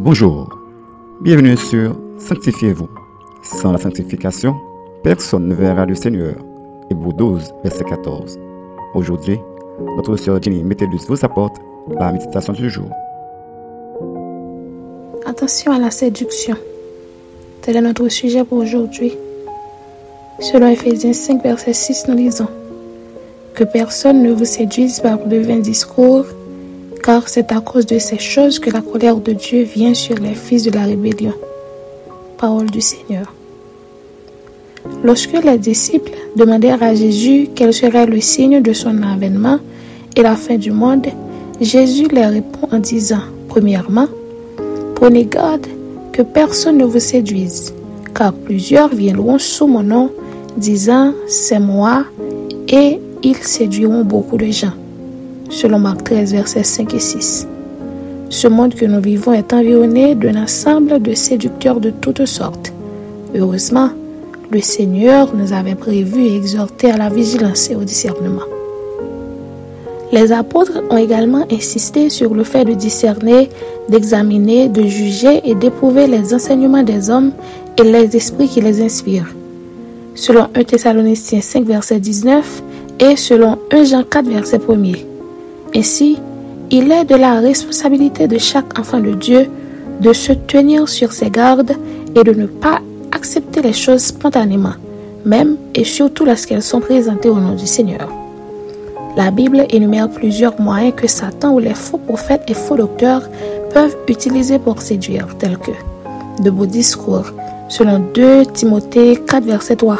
Bonjour, bienvenue sur Sanctifiez-vous. Sans la sanctification, personne ne verra le Seigneur. Hébreu 12, verset 14. Aujourd'hui, notre sœur Jenny Métellus vous apporte la méditation du jour. Attention à la séduction. Tel est notre sujet pour aujourd'hui. Selon Ephésiens 5, verset 6, nous lisons Que personne ne vous séduise par de vains discours, car c'est à cause de ces choses que la colère de Dieu vient sur les fils de la rébellion. Parole du Seigneur. Lorsque les disciples demandèrent à Jésus quel serait le signe de son avènement et la fin du monde, Jésus leur répond en disant, premièrement, Prenez garde que personne ne vous séduise, car plusieurs viendront sous mon nom, disant, C'est moi, et ils séduiront beaucoup de gens selon Marc 13, versets 5 et 6. Ce monde que nous vivons est environné d'un ensemble de séducteurs de toutes sortes. Heureusement, le Seigneur nous avait prévu et exhorté à la vigilance et au discernement. Les apôtres ont également insisté sur le fait de discerner, d'examiner, de juger et d'éprouver les enseignements des hommes et les esprits qui les inspirent. Selon 1 Thessaloniciens 5, verset 19 et selon 1 Jean 4, verset 1er. Ainsi, il est de la responsabilité de chaque enfant de Dieu de se tenir sur ses gardes et de ne pas accepter les choses spontanément, même et surtout lorsqu'elles sont présentées au nom du Seigneur. La Bible énumère plusieurs moyens que Satan ou les faux prophètes et faux docteurs peuvent utiliser pour séduire, tels que de beaux discours, selon 2 Timothée 4, verset 3,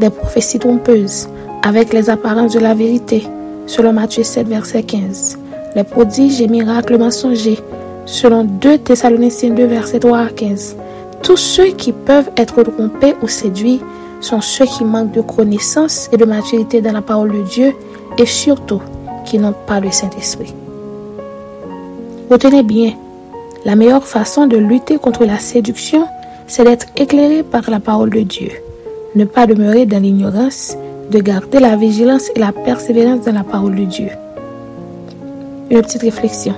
des prophéties trompeuses, avec les apparences de la vérité, selon Matthieu 7, verset 15. Les prodiges et miracles mensongers, selon 2 Thessaloniciens 2, verset 3 à 15. Tous ceux qui peuvent être trompés ou séduits sont ceux qui manquent de connaissance et de maturité dans la parole de Dieu et surtout qui n'ont pas le Saint-Esprit. Retenez bien, la meilleure façon de lutter contre la séduction, c'est d'être éclairé par la parole de Dieu. Ne pas demeurer dans l'ignorance de garder la vigilance et la persévérance dans la parole de Dieu. Une petite réflexion.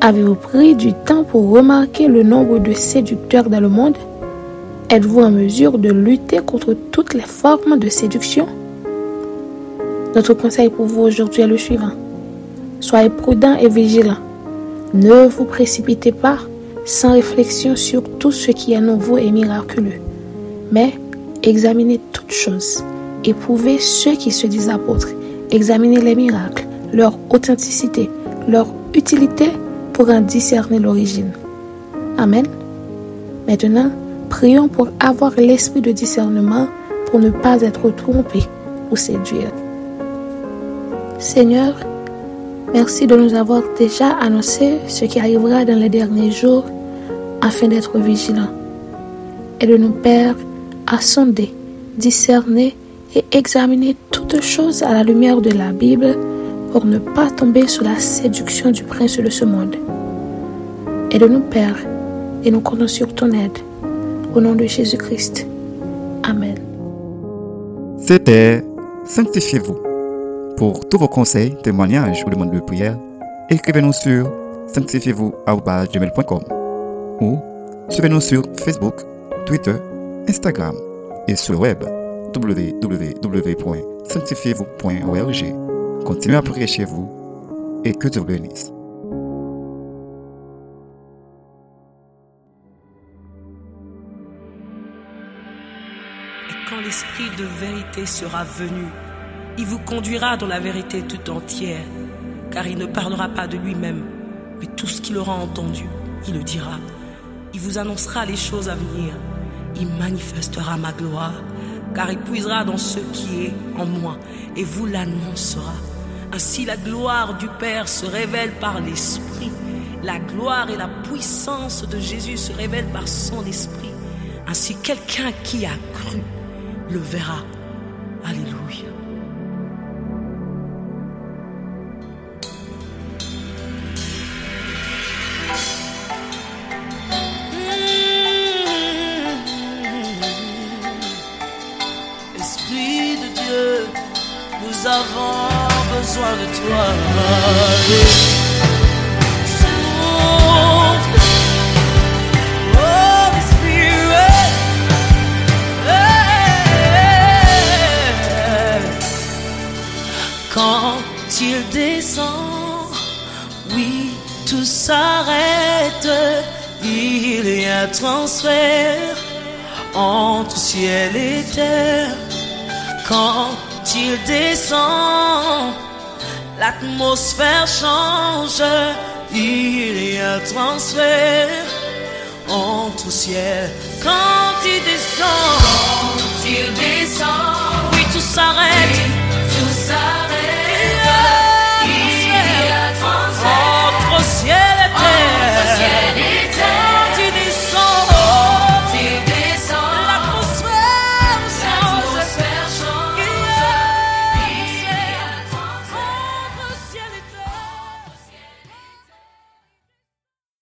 Avez-vous pris du temps pour remarquer le nombre de séducteurs dans le monde? Êtes-vous en mesure de lutter contre toutes les formes de séduction? Notre conseil pour vous aujourd'hui est le suivant. Soyez prudent et vigilant. Ne vous précipitez pas sans réflexion sur tout ce qui est nouveau et miraculeux, mais examinez toutes choses Éprouvez ceux qui se disent apôtres. Examinez les miracles, leur authenticité, leur utilité pour en discerner l'origine. Amen. Maintenant, prions pour avoir l'esprit de discernement pour ne pas être trompé ou séduire. Seigneur, merci de nous avoir déjà annoncé ce qui arrivera dans les derniers jours afin d'être vigilants. Et de nous Père, à sonder, discerner et examiner toutes choses à la lumière de la Bible pour ne pas tomber sous la séduction du prince de ce monde. Aide-nous, Père, et nous comptons sur ton aide. Au nom de Jésus-Christ. Amen. C'était Sanctifiez-vous. Pour tous vos conseils, témoignages ou demandes de prière, écrivez-nous sur sanctifiez-vous.com ou suivez-nous sur Facebook, Twitter, Instagram et sur le web www.sanctifiez-vous.org. Continuez à prier chez vous et que Dieu bénisse. Et quand l'Esprit de vérité sera venu, il vous conduira dans la vérité tout entière, car il ne parlera pas de lui-même, mais tout ce qu'il aura entendu, il le dira. Il vous annoncera les choses à venir. Il manifestera ma gloire car il puisera dans ce qui est en moi et vous l'annoncera. Ainsi la gloire du Père se révèle par l'Esprit. La gloire et la puissance de Jésus se révèlent par son Esprit. Ainsi quelqu'un qui a cru le verra. Alléluia. Nous avons besoin de toi. Souffle, Holy Spirit, hey, quand il descend, oui, tout s'arrête, il y a un transfert entre ciel et terre quand il descend, l'atmosphère change, il y a transfert entre ciel. Quand il descend, Quand il descend.